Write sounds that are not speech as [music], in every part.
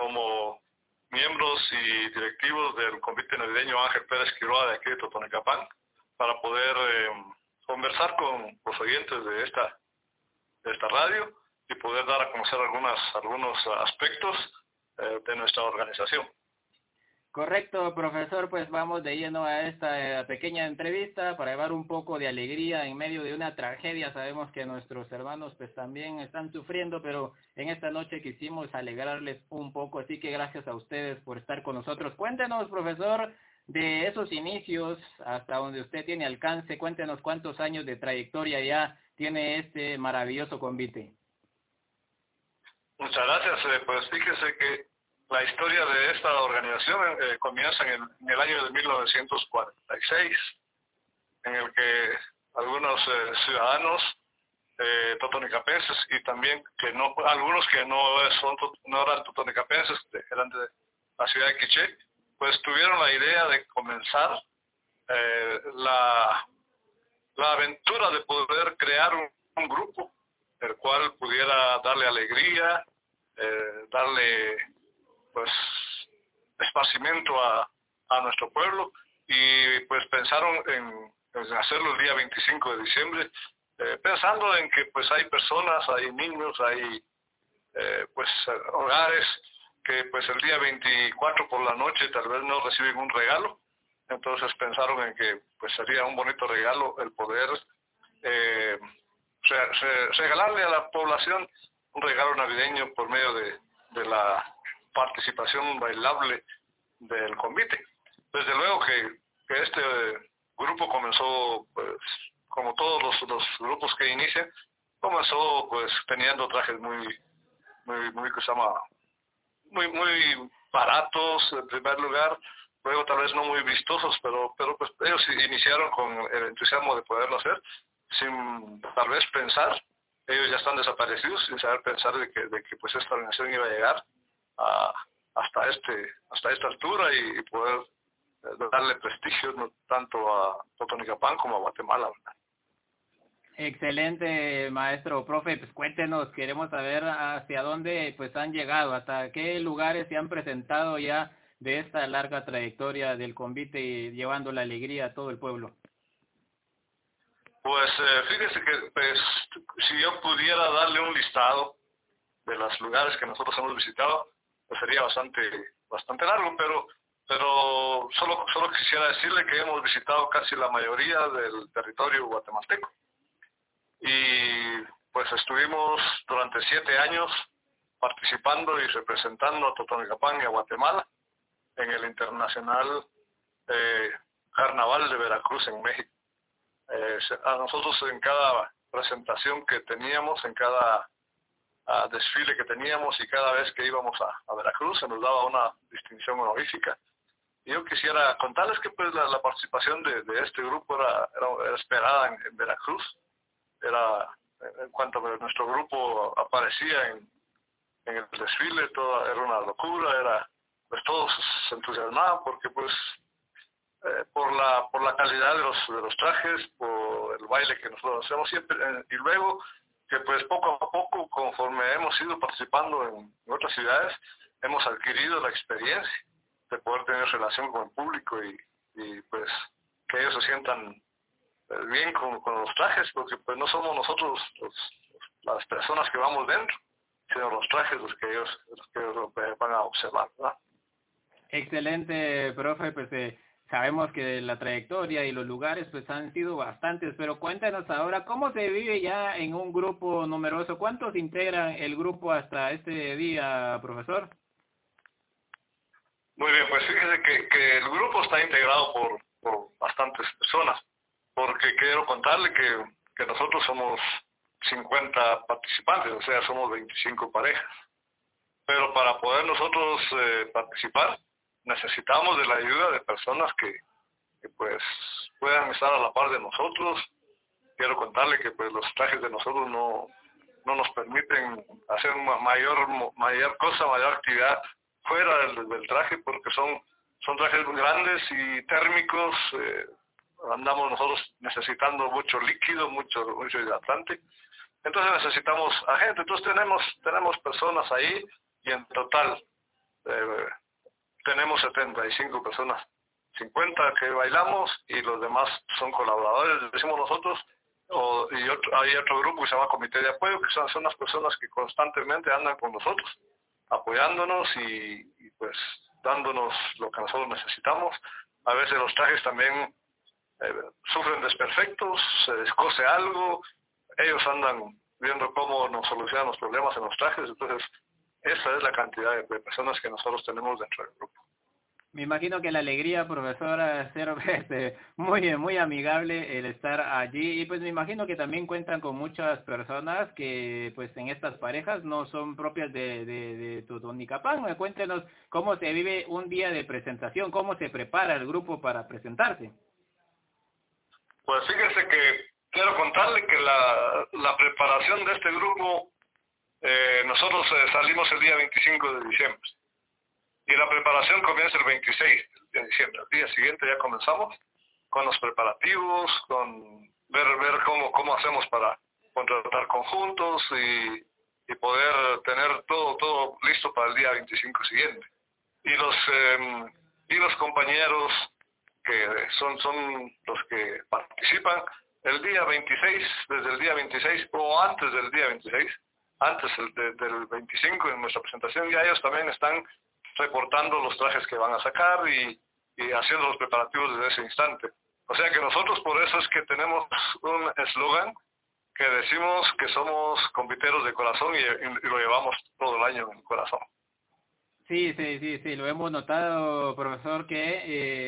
como miembros y directivos del convite navideño Ángel Pérez Quiroga de aquí de Totonecapán para poder eh, conversar con los oyentes de esta, de esta radio y poder dar a conocer algunas, algunos aspectos eh, de nuestra organización. Correcto, profesor, pues vamos de lleno a esta eh, pequeña entrevista para llevar un poco de alegría en medio de una tragedia. Sabemos que nuestros hermanos pues también están sufriendo, pero en esta noche quisimos alegrarles un poco, así que gracias a ustedes por estar con nosotros. Cuéntenos, profesor, de esos inicios hasta donde usted tiene alcance, cuéntenos cuántos años de trayectoria ya tiene este maravilloso convite. Muchas gracias. Eh, pues fíjese que la historia de esta organización eh, comienza en el, año de 1946, en el que algunos eh, ciudadanos eh, totonicapenses y también que no algunos que no son no eran totonicapenses, eran de la ciudad de Quiché, pues tuvieron la idea de comenzar eh, la, la aventura de poder crear un, grupo el cual pudiera darle alegría, eh, darle pues esparcimiento a, nuestro pueblo. Y pues pensaron en, hacerlo el día 25 de diciembre eh, pensando en que pues hay personas, hay niños, hay eh, pues hogares que pues el día 24 por la noche tal vez no reciben un regalo. Entonces pensaron en que pues sería un bonito regalo el poder eh, regalarle a la población un regalo navideño por medio de la participación bailable del convite. Desde luego que, este grupo comenzó, pues, como todos los, los grupos que inician, comenzó pues teniendo trajes muy, muy, muy, que se llama, muy, muy baratos en primer lugar, luego tal vez no muy vistosos, pero, pero pues ellos iniciaron con el entusiasmo de poderlo hacer, sin tal vez pensar, ellos ya están desaparecidos, sin saber pensar de que, de que pues esta organización iba a llegar hasta este hasta esta altura y, poder eh, darle prestigio no tanto a Totonicapán como a Guatemala. Excelente, maestro, profe, pues cuéntenos, queremos saber hacia dónde pues han llegado, hasta qué lugares se han presentado ya de esta larga trayectoria del convite y llevando la alegría a todo el pueblo. Pues eh, fíjese que pues, si yo pudiera darle un listado de los lugares que nosotros hemos visitado, pues sería bastante bastante largo, pero pero solo solo quisiera decirle que hemos visitado casi la mayoría del territorio guatemalteco. Y pues estuvimos durante siete años participando y representando a Totonicapán y a Guatemala en el Internacional eh, Carnaval de Veracruz en México. Eh, a nosotros en cada presentación que teníamos, en cada desfile que teníamos y cada vez que íbamos a, Veracruz se nos daba una distinción honorífica. Yo quisiera contarles que pues la, participación de, este grupo era, era, esperada en, Veracruz. Era, en cuanto nuestro grupo aparecía en, en el desfile, todo era una locura, era, pues todos se entusiasmaban porque pues eh, por la por la calidad de los de los trajes, por el baile que nosotros hacemos siempre eh, y luego que pues poco a poco, conforme hemos ido participando en, otras ciudades, hemos adquirido la experiencia de poder tener relación con el público y, pues que ellos se sientan eh, bien con, los trajes, porque pues no somos nosotros las personas que vamos dentro, sino los trajes los que ellos, los que ellos van a observar. ¿verdad? Excelente, profe, pues eh, Sabemos que la trayectoria y los lugares pues han sido bastantes, pero cuéntanos ahora cómo se vive ya en un grupo numeroso. ¿Cuántos integran el grupo hasta este día, profesor? Muy bien, pues fíjese que, el grupo está integrado por, bastantes personas, porque quiero contarle que, que nosotros somos 50 participantes, o sea, somos 25 parejas. Pero para poder nosotros eh, participar, necesitamos de la ayuda de personas que, pues puedan estar a la par de nosotros. Quiero contarle que pues los trajes de nosotros no, no nos permiten hacer mayor mayor cosa, mayor actividad fuera del, traje porque son son trajes grandes y térmicos. Eh, andamos nosotros necesitando mucho líquido, mucho mucho hidratante. Entonces necesitamos a gente. Entonces tenemos tenemos personas ahí y en total eh, tenemos 75 personas, 50 que bailamos y los demás son colaboradores, decimos nosotros, o, y hay otro grupo que se llama Comité de Apoyo, que son, son las personas que constantemente andan con nosotros, apoyándonos y, pues dándonos lo que nosotros necesitamos. A veces los trajes también eh, sufren desperfectos, se descose algo, ellos andan viendo cómo nos solucionan los problemas en los trajes, entonces esa es la cantidad de personas que nosotros tenemos dentro del grupo. Me imagino que la alegría, profesora, ser [laughs] este, muy, muy amigable el estar allí y pues me imagino que también cuentan con muchas personas que pues en estas parejas no son propias de, de, de Totonicapán. Cuéntenos cómo se vive un día de presentación, cómo se prepara el grupo para presentarse. Pues fíjese que quiero contarle que la, la preparación de este grupo, eh, nosotros eh, salimos el día 25 de diciembre y la preparación comienza el 26 de diciembre. El día siguiente ya comenzamos con los preparativos, con ver, ver cómo, cómo hacemos para contratar conjuntos y, y poder tener todo, todo listo para el día 25 siguiente. Y los, eh, y los compañeros que son, son los que participan, el día 26, desde el día 26 o antes del día 26, antes del, del 25 en nuestra presentación, ya ellos también están reportando los trajes que van a sacar y, haciendo los preparativos desde ese instante. O sea que nosotros por eso es que tenemos un eslogan que decimos que somos compiteros de corazón y, lo llevamos todo el año en el corazón. Sí, sí, sí, sí, lo hemos notado, profesor, que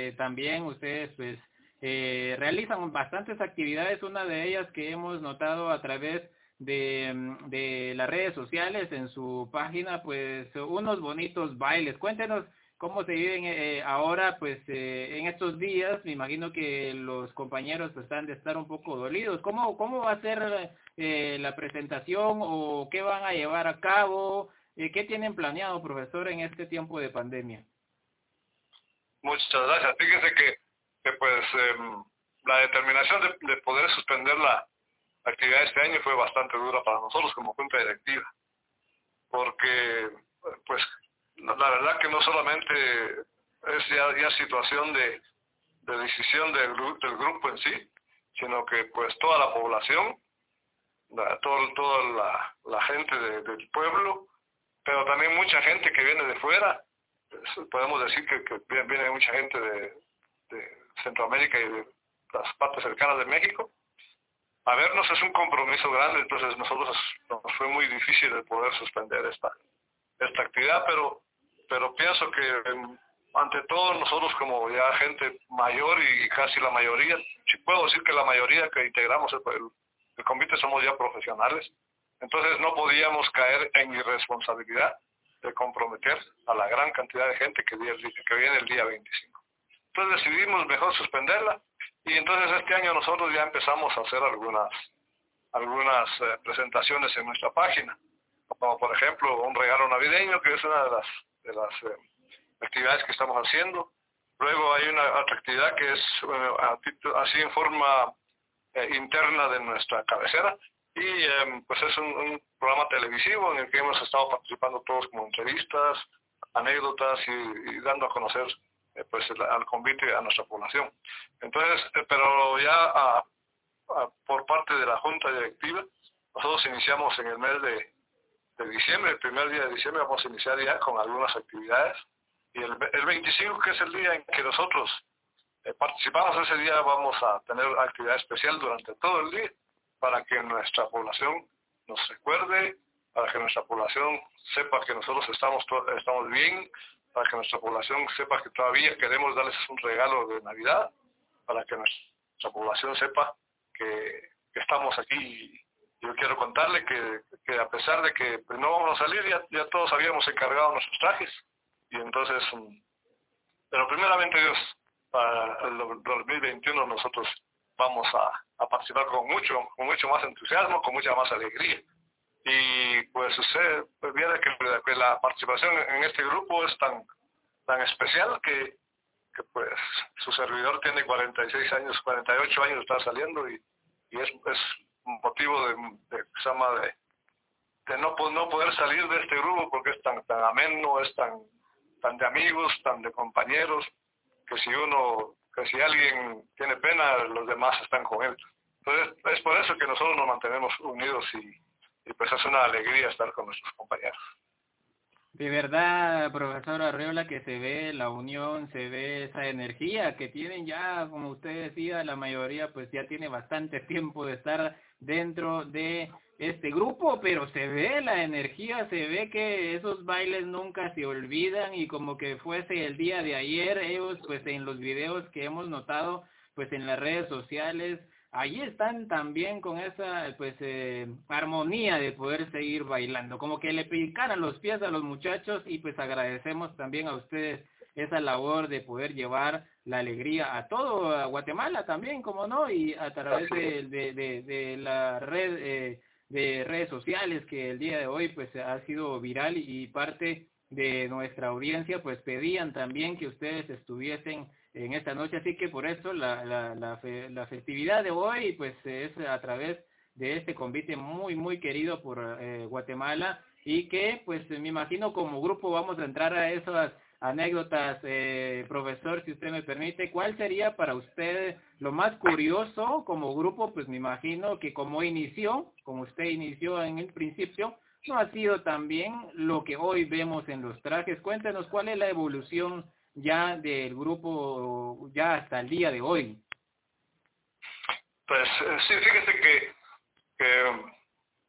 eh, también ustedes pues eh, realizan bastantes actividades, una de ellas que hemos notado a través de, de las redes sociales, en su página, pues unos bonitos bailes. Cuéntenos cómo se viven eh, ahora, pues eh, en estos días, me imagino que los compañeros pues, están de estar un poco dolidos. ¿Cómo, cómo va a ser eh, la presentación o qué van a llevar a cabo? ¿Qué tienen planeado, profesor, en este tiempo de pandemia? Muchas gracias. Fíjese que, que pues em, la determinación de, de poder suspender la, la actividad este año fue bastante dura para nosotros como junta directiva, porque pues la verdad que no solamente es ya, situación de, decisión del, grupo en sí, sino que pues toda la población, la, toda la, gente del pueblo, pero también mucha gente que viene de fuera, podemos decir que, viene mucha gente de, de Centroamérica y de las partes cercanas de México, a vernos es un compromiso grande, entonces nosotros nos fue muy difícil de poder suspender esta esta actividad, pero pero pienso que em, ante todo nosotros como ya gente mayor y casi la mayoría, si puedo decir que la mayoría que integramos el, el, convite somos ya profesionales, entonces no podíamos caer en irresponsabilidad de comprometer a la gran cantidad de gente que, que viene el día 25. Entonces decidimos mejor suspenderla y entonces este año nosotros ya empezamos a hacer algunas algunas eh, presentaciones en nuestra página, como por ejemplo un regalo navideño, que es una de las, de las eh, actividades que estamos haciendo. Luego hay una otra actividad que es así en forma eh, interna de nuestra cabecera y em, pues es un, programa televisivo en el que hemos estado participando todos como entrevistas, anécdotas y dando a conocer eh, pues al convite a nuestra población. Entonces, eh, pero ya por parte de la Junta Directiva, nosotros iniciamos en el mes de, diciembre, el primer día de diciembre vamos a iniciar ya con algunas actividades y el, el 25 que es el día en que nosotros eh, participamos ese día vamos a tener actividad especial durante todo el día para que nuestra población nos recuerde, para que nuestra población sepa que nosotros estamos, estamos bien, para que nuestra población sepa que todavía queremos darles un regalo de Navidad, para que nuestra población sepa que, estamos aquí. Yo quiero contarle que, a pesar de que pues, no vamos a salir, ya, todos habíamos encargado nuestros trajes. Y entonces, mm, pero primeramente Dios, para el 2021 nosotros vamos a, a participar con mucho, con mucho más entusiasmo, con mucha más alegría y pues usted pues, viene que, la participación en este grupo es tan tan especial que, pues su servidor tiene 46 años, 48 años está saliendo y, y es, es motivo de, de, de, de no, no poder salir de este grupo porque es tan, tan ameno, es tan, tan de amigos, tan de compañeros, que si uno, que si alguien tiene pena, los demás están con él. Entonces, es por eso que nosotros nos mantenemos unidos y, y pues es una alegría estar con nuestros compañeros. De verdad, profesor Arreola, que se ve la unión, se ve esa energía que tienen ya, como usted decía, la mayoría pues ya tiene bastante [laughs] tiempo de estar dentro de este grupo, pero se ve la energía, se ve que esos bailes nunca se olvidan y como que fuese el día de ayer, ellos pues en los videos que hemos notado pues en las redes sociales, allí están también con esa pues eh, armonía de poder seguir bailando, como que le picaran los pies a los muchachos y pues agradecemos también a ustedes esa labor de poder llevar la alegría a todo Guatemala también, como no, y a través de, de, de, la red eh, de redes sociales que el día de hoy pues ha sido viral y parte de nuestra audiencia pues pedían también que ustedes estuviesen en esta noche, así que por eso la, la, la, festividad de hoy pues es a través de este convite muy muy querido por eh, Guatemala y que pues me imagino como grupo vamos a entrar a esas anécdotas, eh, profesor, si usted me permite, ¿cuál sería para usted lo más curioso como grupo? Pues me imagino que como inició, como usted inició en el principio, no ha sido también lo que hoy vemos en los trajes. Cuéntenos cuál es la evolución ya del grupo ya hasta el día de hoy? Pues eh, sí, fíjese que,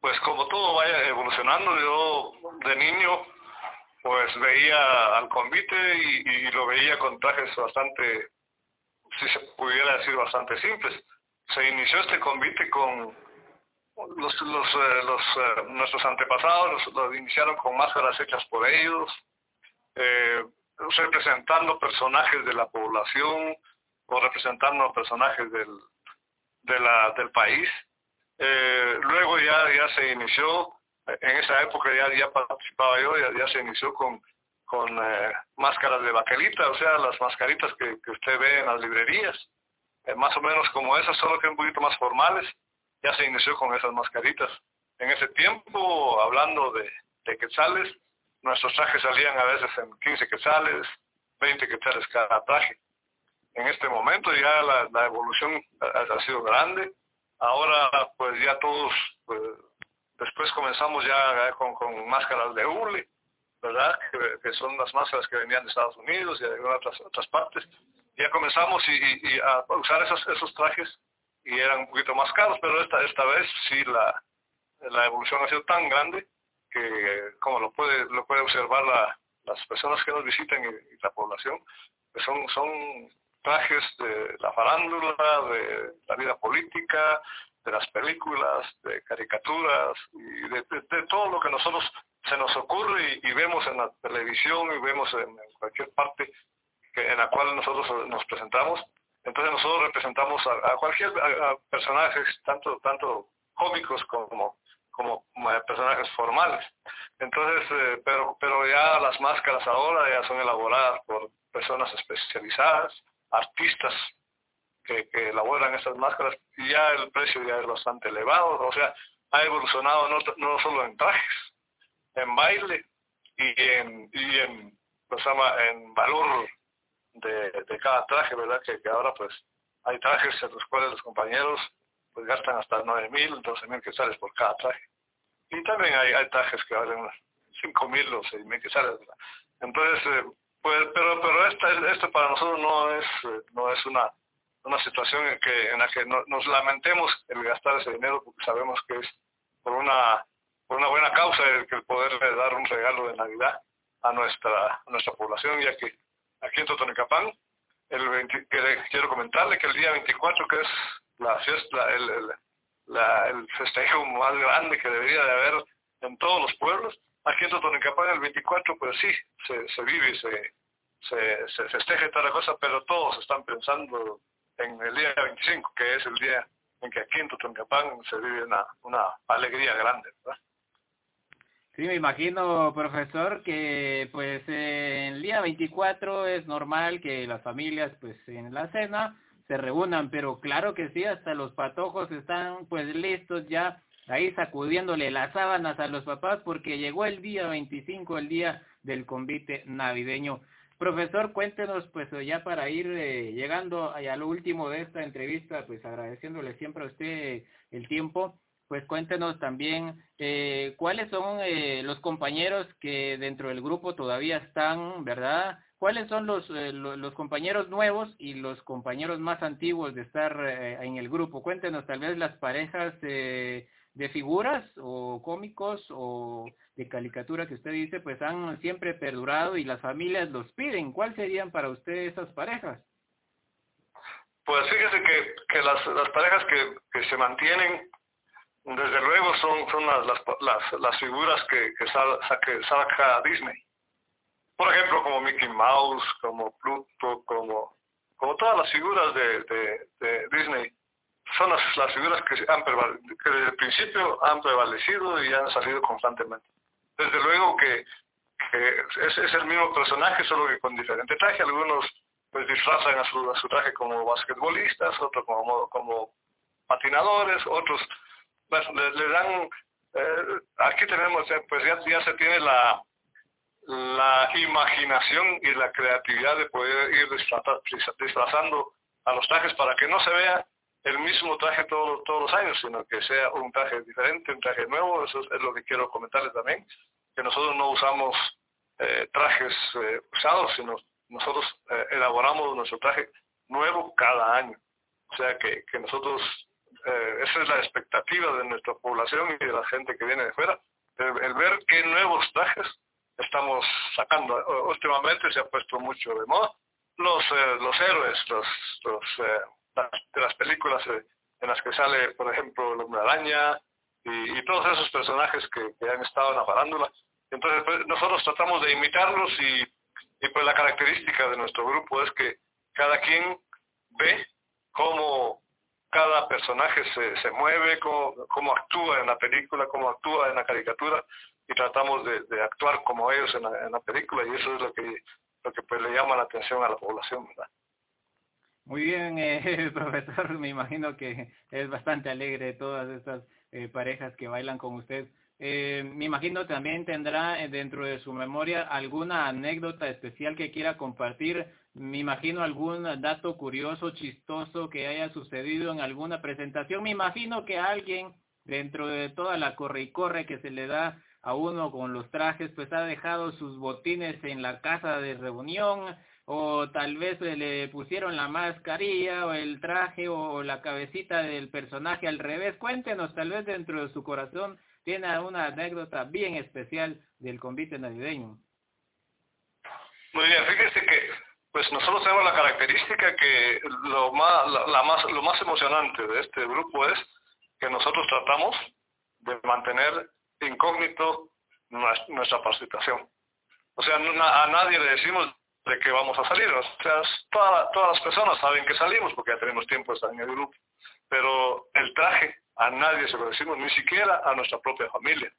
pues como todo vaya evolucionando, yo de niño pues veía al convite y, lo veía con trajes bastante, si se pudiera decir, bastante simples. Se inició este convite con los, los, eh, los eh, nuestros antepasados, lo iniciaron con máscaras hechas por ellos, eh, representando personajes de la población o representando personajes del, de la, del país. Eh, luego ya, ya se inició, en esa época ya, ya participaba yo, ya, ya se inició con, con eh, máscaras de baquelita, o sea, las mascaritas que, que usted ve en las librerías, eh, más o menos como esas, solo que un poquito más formales, ya se inició con esas mascaritas. En ese tiempo, hablando de, de quetzales, Nuestros trajes salían a veces en 15 quetzales, 20 quetzales cada traje. En este momento ya la, evolución ha, sido grande. Ahora pues ya todos, pues, después comenzamos ya con, con máscaras de hule, ¿verdad? Que, son las máscaras que venían de Estados Unidos y de otras, otras partes. Ya comenzamos a usar esos, esos trajes y eran un poquito más caros, pero esta, esta vez sí la, la evolución ha sido tan grande que como lo puede lo puede observar la, las personas que nos visitan y, la población, pues son, son trajes de la farándula, de la vida política, de las películas, de caricaturas y de, todo lo que nosotros se nos ocurre y, vemos en la televisión y vemos en, cualquier parte en la cual nosotros nos presentamos. Entonces nosotros representamos a, cualquier a, personajes, tanto, tanto cómicos como como personajes formales. Entonces, eh, pero, pero ya las máscaras ahora ya son elaboradas por personas especializadas, artistas que, que elaboran esas máscaras y ya el precio ya es bastante elevado, o sea, ha evolucionado no, no solo en trajes, en baile y en, y en, pues, en valor de, de cada traje, ¿verdad? Que, que ahora pues hay trajes en los cuales los compañeros pues gastan hasta 9 mil, 12 mil quetzales por cada traje. Y también hay, hay trajes que valen 5 mil o 6 mil quetzales. Entonces, eh, pues, pero pero esta, esto para nosotros no es no es una una situación en, que, en la que nos lamentemos el gastar ese dinero porque sabemos que es por una por una buena causa el el poder dar un regalo de Navidad a nuestra a nuestra población, ya que aquí en Totonicapán, el quiero comentarle que el día 24, que es la fiesta, el, el, la, el festejo más grande que debería de haber en todos los pueblos. Aquí en Totonicapán el 24 pues sí, se, se vive, se, se, se festeja y toda la cosa, pero todos están pensando en el día 25, que es el día en que aquí en Totonicapán se vive una, una alegría grande, ¿verdad? Sí, me imagino, profesor, que pues eh, el día 24 es normal que las familias pues en la cena se reúnan, pero claro que sí, hasta los patojos están pues listos ya ahí sacudiéndole las sábanas a los papás porque llegó el día 25, el día del convite navideño. Profesor, cuéntenos, pues ya para ir eh, llegando a lo último de esta entrevista, pues agradeciéndole siempre a usted el tiempo, pues cuéntenos también eh, cuáles son eh, los compañeros que dentro del grupo todavía están, ¿verdad? ¿Cuáles son los, eh, los compañeros nuevos y los compañeros más antiguos de estar eh, en el grupo? Cuéntenos tal vez las parejas de figuras o cómicos o de caricatura que usted dice, pues han siempre perdurado y las familias los piden. ¿Cuáles serían para usted esas parejas? Pues fíjese que, que las, las parejas que, que se mantienen desde luego son, son las, las, las, figuras que, que, saca Disney. Por ejemplo, como Mickey Mouse, como Pluto, como, como todas las figuras de, de, Disney. Son las, las figuras que, han que desde el principio han prevalecido y han salido constantemente. Desde luego que, que es, es, el mismo personaje, solo que con diferente traje. Algunos pues disfrazan a su, a su traje como basquetbolistas, otros como, como patinadores, otros pues le, dan, eh, aquí tenemos, eh, pues ya, ya se tiene la, la imaginación y la creatividad de poder ir disfrazando a los trajes para que no se vea el mismo traje todos los años, sino que sea un traje diferente, un traje nuevo, eso es lo que quiero comentarles también, que nosotros no usamos eh, trajes usados, sino nosotros elaboramos nuestro traje nuevo cada año. O sea que, que nosotros eh, esa es la expectativa de nuestra población y de la gente que viene de fuera, el, ver qué nuevos trajes estamos sacando. Últimamente se ha puesto mucho de moda los eh, los héroes, los, los eh, de las películas en las que sale, por ejemplo, hombre araña y, todos esos personajes que, han estado en la farándula. Entonces pues, nosotros tratamos de imitarlos y, y pues la característica de nuestro grupo es que cada quien ve cómo cada personaje se, se mueve, cómo, actúa en la película, cómo actúa en la caricatura y tratamos de, actuar como ellos en la, película y eso es lo que lo que pues le llama la atención a la población, ¿verdad? Muy bien, [laughs] eh, profesor, me imagino que es bastante alegre todas estas eh, parejas que bailan con usted. Eh, me imagino también tendrá eh, dentro de su memoria alguna anécdota especial que quiera compartir me imagino algún dato curioso, chistoso que haya sucedido en alguna presentación. Me imagino que alguien dentro de toda la corre y corre que se le da a uno con los trajes, pues ha dejado sus botines en la casa de reunión o tal vez le pusieron la mascarilla o el traje o la cabecita del personaje al revés. Cuéntenos, tal vez dentro de su corazón tiene una anécdota bien especial del convite navideño. Muy bien, fíjese que pues nosotros tenemos la característica que lo más, la, más, lo más emocionante de este grupo es que nosotros tratamos de mantener incógnito nuestra participación. O sea, a nadie le decimos de que vamos a salir. O sea, todas las personas saben que salimos porque ya tenemos tiempo de estar en el grupo. Pero el traje a nadie se lo decimos, ni siquiera a nuestra propia familia.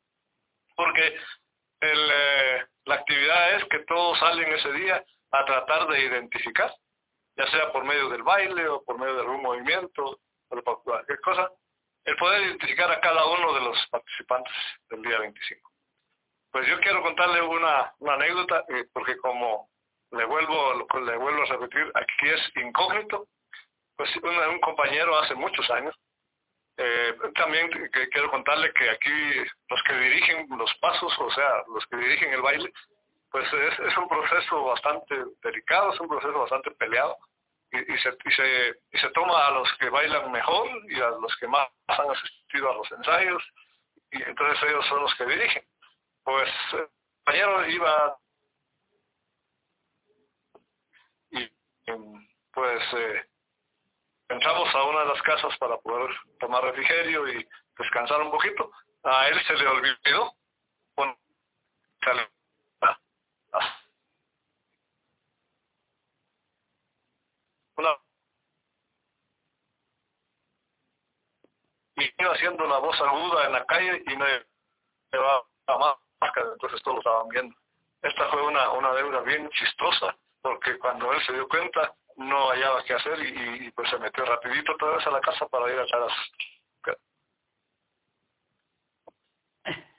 Porque eh, la actividad es que todos salen ese día a tratar de identificar, ya sea por medio del baile o por medio de algún movimiento o cualquier cosa, el poder identificar a cada uno de los participantes del día 25. Pues yo quiero contarle una, anécdota, eh, porque como le vuelvo, le vuelvo a repetir, aquí es incógnito, pues un, compañero hace muchos años, eh, también quiero contarle que aquí los que dirigen los pasos, o sea, los que dirigen el baile, pues es, es un proceso bastante delicado, es un proceso bastante peleado y, y, se, y, se, y se toma a los que bailan mejor y a los que más han asistido a los ensayos y entonces ellos son los que dirigen. Pues el compañero iba y pues eh, entramos a una de las casas para poder tomar refrigerio y descansar un poquito. A él se le olvidó bueno, una y iba haciendo la voz aguda en la calle y me llevaba la máscara, entonces todos lo estaban viendo. Esta fue una, una deuda bien chistosa, porque cuando él se dio cuenta no hallaba qué hacer y, pues se metió rapidito otra vez a la casa para ir a echar [laughs]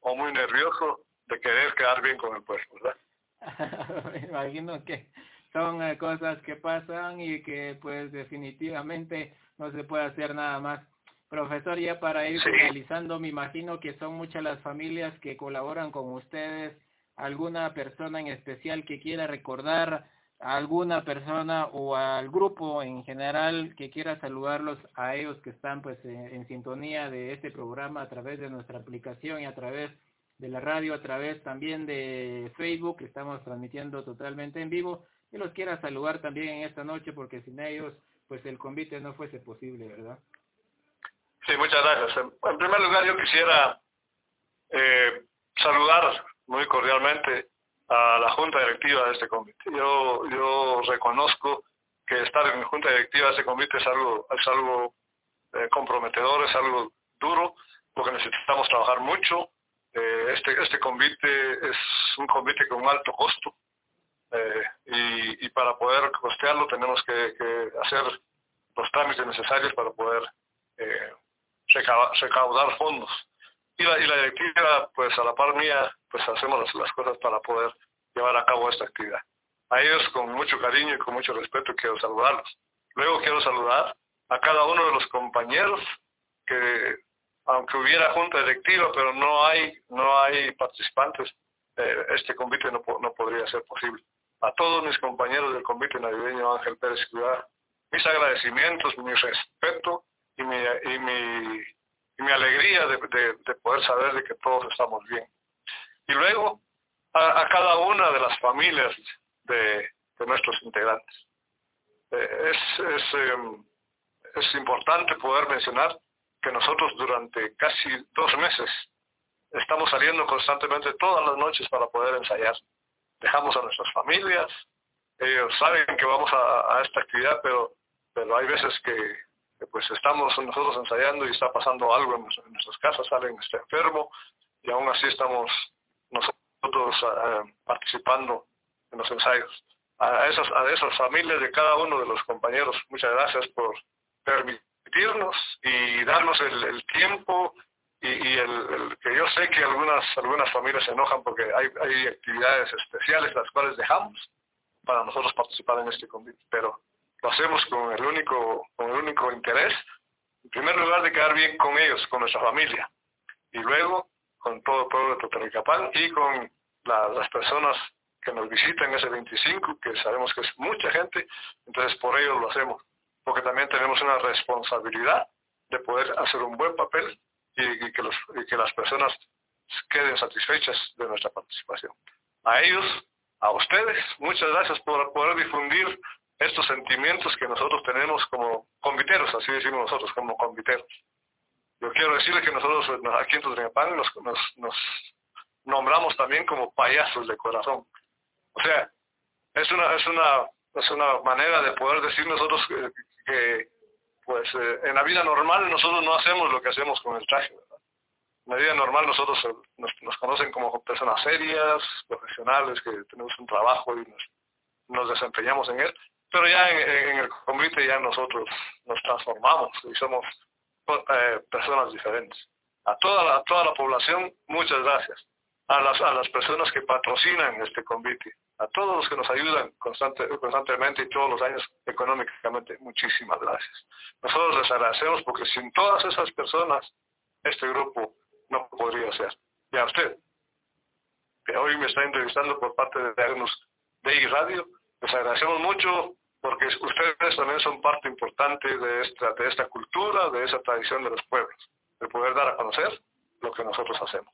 o muy nervioso de querer quedar bien con el pueblo, ¿verdad? [laughs] Me imagino que son eh, cosas que pasan y que pues definitivamente no se puede hacer nada más. Profesor, ya para ir finalizando, me imagino que son muchas las familias que colaboran con ustedes. ¿Alguna persona en especial que quiera recordar a alguna persona o al grupo en general que quiera saludarlos a ellos que están pues en, sintonía de este programa a través de nuestra aplicación y a través de la radio, a través también de Facebook, que estamos transmitiendo totalmente en vivo, y los quiera saludar también en esta noche porque sin ellos pues el convite no fuese posible, ¿verdad? Sí, muchas gracias. En primer lugar yo quisiera eh, saludar muy cordialmente a la junta directiva de este comité. Yo, yo reconozco que estar en junta directiva de este comité es algo, es algo eh, comprometedor, es algo duro, porque necesitamos trabajar mucho. Eh, este, este comité es un comité con alto costo para poder costearlo tenemos que, hacer los trámites necesarios para poder recaudar fondos y la, y la directiva, pues a la par mía, pues hacemos las, cosas para poder llevar a cabo esta actividad. A ellos con mucho cariño y con mucho respeto quiero saludarlos. Luego quiero saludar a cada uno de los compañeros que, aunque hubiera junta directiva, pero no hay, no hay participantes, eh, este convite no, no podría ser posible. Todos mis compañeros del convite navideño Ángel Pérez Ciudad, mis agradecimientos, mi respeto y mi, y mi y mi alegría de, de, poder saber de que todos estamos bien. Y luego a, cada una de las familias de, de nuestros integrantes. Eh, es, es, em, es importante poder mencionar que nosotros durante casi dos meses estamos saliendo constantemente todas las noches para poder ensayar. Dejamos a nuestras familias, ellos saben que vamos a, esta actividad, pero, pero hay veces que, pues estamos nosotros ensayando y está pasando algo en, nuestras casas, alguien está enfermo y aún así estamos nosotros eh, participando en los ensayos. A esas, a esas familias de cada uno de los compañeros, muchas gracias por permitirnos y darnos el, tiempo y, el, que yo sé que algunas algunas familias se enojan porque hay, hay actividades especiales las cuales dejamos para nosotros participar en este convite, pero lo hacemos con el único, con el único interés, en primer lugar, de quedar bien con ellos, con nuestra familia, y luego con todo el pueblo de Totoricapán y con las personas que nos visitan ese 25, que sabemos que es mucha gente, entonces por ello lo hacemos, porque también tenemos una responsabilidad de poder hacer un buen papel y, que, los, y que las personas queden satisfechas de nuestra participación. A ellos, a ustedes, muchas gracias por poder difundir estos sentimientos que nosotros tenemos como conviteros, así decimos nosotros, como conviteros. Yo quiero decirles que nosotros aquí en Tudrinapán nos, nos, nos nombramos también como payasos de corazón. O sea, es una, es una, es una manera de poder decir nosotros que, pues eh, en la vida normal nosotros no hacemos lo que hacemos con el traje, ¿verdad? En la vida normal nosotros nos, conocen como personas serias, profesionales, que tenemos un trabajo y nos, desempeñamos en él, pero ya en, el convite ya nosotros nos transformamos y somos eh, personas diferentes. A toda la, toda la población, muchas gracias. A las, a las personas que patrocinan este convite, a todos los que nos ayudan constante, constantemente y todos los años económicamente, muchísimas gracias. Nosotros les agradecemos porque sin todas esas personas, este grupo no podría ser. Y a usted, que hoy me está entrevistando por parte de Diagnos de Radio, les agradecemos mucho porque ustedes también son parte importante de esta, de esta cultura, de esa tradición de los pueblos, de poder dar a conocer lo que nosotros hacemos.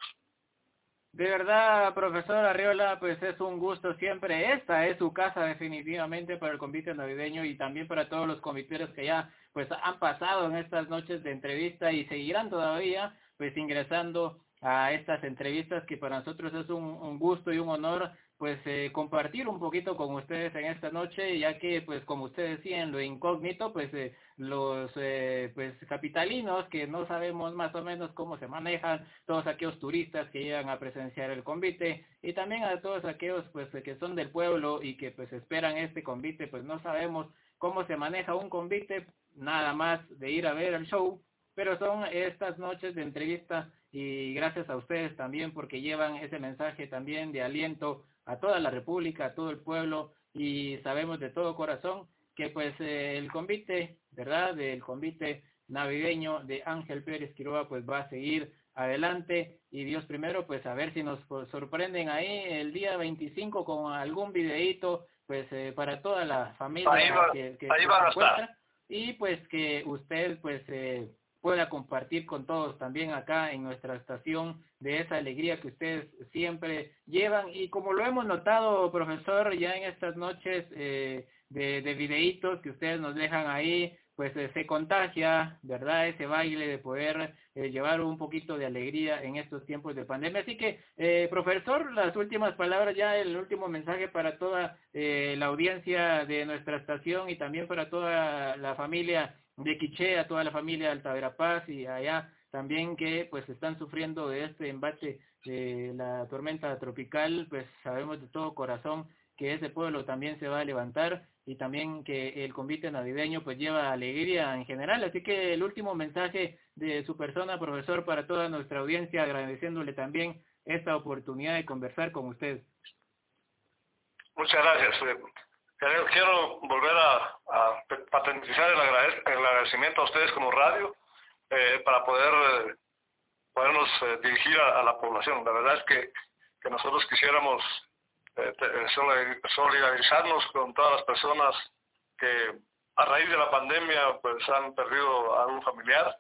De verdad, profesor Arriola, pues es un gusto siempre. Esta es su casa definitivamente para el convite navideño y también para todos los comiteros que ya pues han pasado en estas noches de entrevista y seguirán todavía pues ingresando a estas entrevistas que para nosotros es un gusto y un honor pues eh, compartir un poquito con ustedes en esta noche, ya que pues como ustedes decían, lo incógnito, pues eh, los eh, pues capitalinos que no sabemos más o menos cómo se manejan, todos aquellos turistas que llegan a presenciar el convite y también a todos aquellos pues que son del pueblo y que pues esperan este convite, pues no sabemos cómo se maneja un convite, nada más de ir a ver el show pero son estas noches de entrevista y gracias a ustedes también porque llevan ese mensaje también de aliento a toda la República, a todo el pueblo y sabemos de todo corazón que pues eh, el convite, ¿verdad? El convite navideño de Ángel Pérez Quiroga pues va a seguir adelante y Dios primero pues a ver si nos sorprenden ahí el día 25 con algún videíto pues eh, para toda la familia que, que, se y pues que usted pues eh, pueda compartir con todos también acá en nuestra estación de esa alegría que ustedes siempre llevan y como lo hemos notado profesor ya en estas noches eh, de, de videitos que ustedes nos dejan ahí pues eh, se contagia, ¿verdad? Ese baile de poder eh, llevar un poquito de alegría en estos tiempos de pandemia. Así que, eh, profesor, las últimas palabras, ya el último mensaje para toda la audiencia de nuestra estación y también para toda la familia de Quichea, toda la familia de Alta Verapaz y allá también que pues están sufriendo de este embate de la tormenta tropical, pues sabemos de todo corazón que ese pueblo también se va a levantar y también que el convite navideño pues lleva alegría en general. Así que el último mensaje de su persona, profesor, para toda nuestra audiencia, agradeciéndole también esta oportunidad de conversar con usted. Muchas gracias. Eh, quiero volver a, patentizar el, agradecimiento a ustedes como radio eh, para poder eh, podernos dirigir a, la población. La verdad es que, que nosotros quisiéramos eh, eh, solidarizarnos con todas las personas que a raíz de la pandemia pues han perdido a un familiar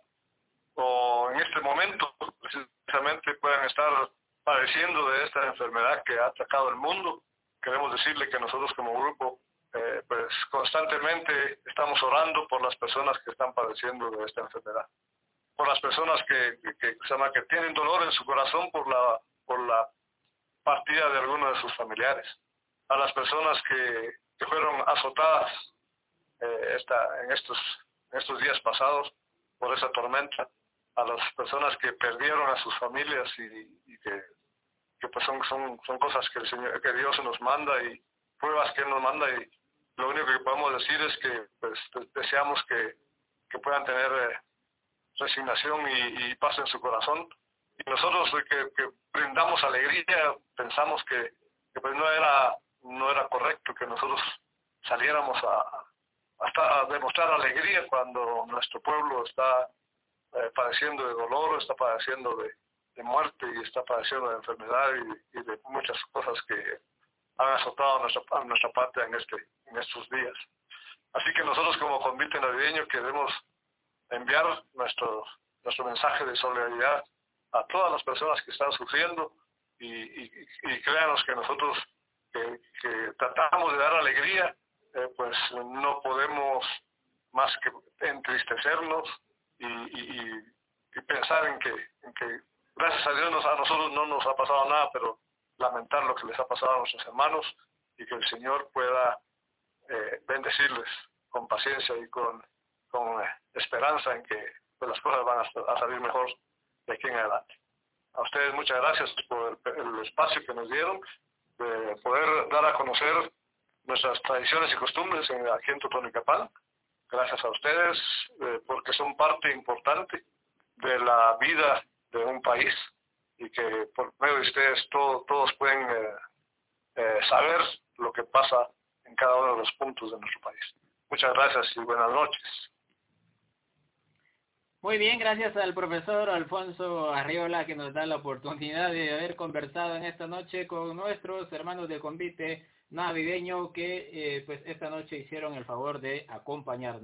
o en este momento precisamente puedan estar padeciendo de esta enfermedad que ha atacado el mundo. Queremos decirle que nosotros como grupo eh, pues constantemente estamos orando por las personas que están padeciendo de esta enfermedad, por las personas que, que, que, que tienen dolor en su corazón por la, por la partida de algunos de sus familiares, a las personas que, fueron azotadas eh, esta, en, estos, estos días pasados por esa tormenta, a las personas que perdieron a sus familias y, que, que, pues son, son, son cosas que, el Señor, que Dios nos manda y pruebas que nos manda y lo único que podemos decir es que pues, deseamos que, que puedan tener eh, resignación y, y paz en su corazón. Y nosotros que, brindamos alegría pensamos que, pues no era no era correcto que nosotros saliéramos a hasta a demostrar alegría cuando nuestro pueblo está eh, padeciendo de dolor, está padeciendo de, muerte y está padeciendo de enfermedad y, de muchas cosas que han azotado nuestra, nuestra en este en estos días. Así que nosotros como convite navideño queremos enviar nuestro nuestro mensaje de solidaridad a todas las personas que están sufriendo y, créanos que nosotros que, tratamos de dar alegría, eh, pues no podemos más que entristecernos y, pensar en que gracias a Dios a nosotros no nos ha pasado nada, pero lamentar lo que les ha pasado a nuestros hermanos y que el Señor pueda eh, bendecirles con paciencia y con, con esperanza en que pues, las cosas van a salir mejor de aquí en adelante. A ustedes muchas gracias por el, espacio que nos dieron de poder dar a conocer nuestras tradiciones y costumbres en aquí en Totonicapán. Gracias a ustedes eh, porque son parte importante de la vida de un país y que de ustedes todos pueden eh, eh, saber lo que pasa en cada uno de los puntos de nuestro país. Muchas gracias y buenas noches. Muy bien, gracias al profesor Alfonso Arriola que nos da la oportunidad de haber conversado en esta noche con nuestros hermanos del convite navideño que eh, pues esta noche hicieron el favor de acompañarnos.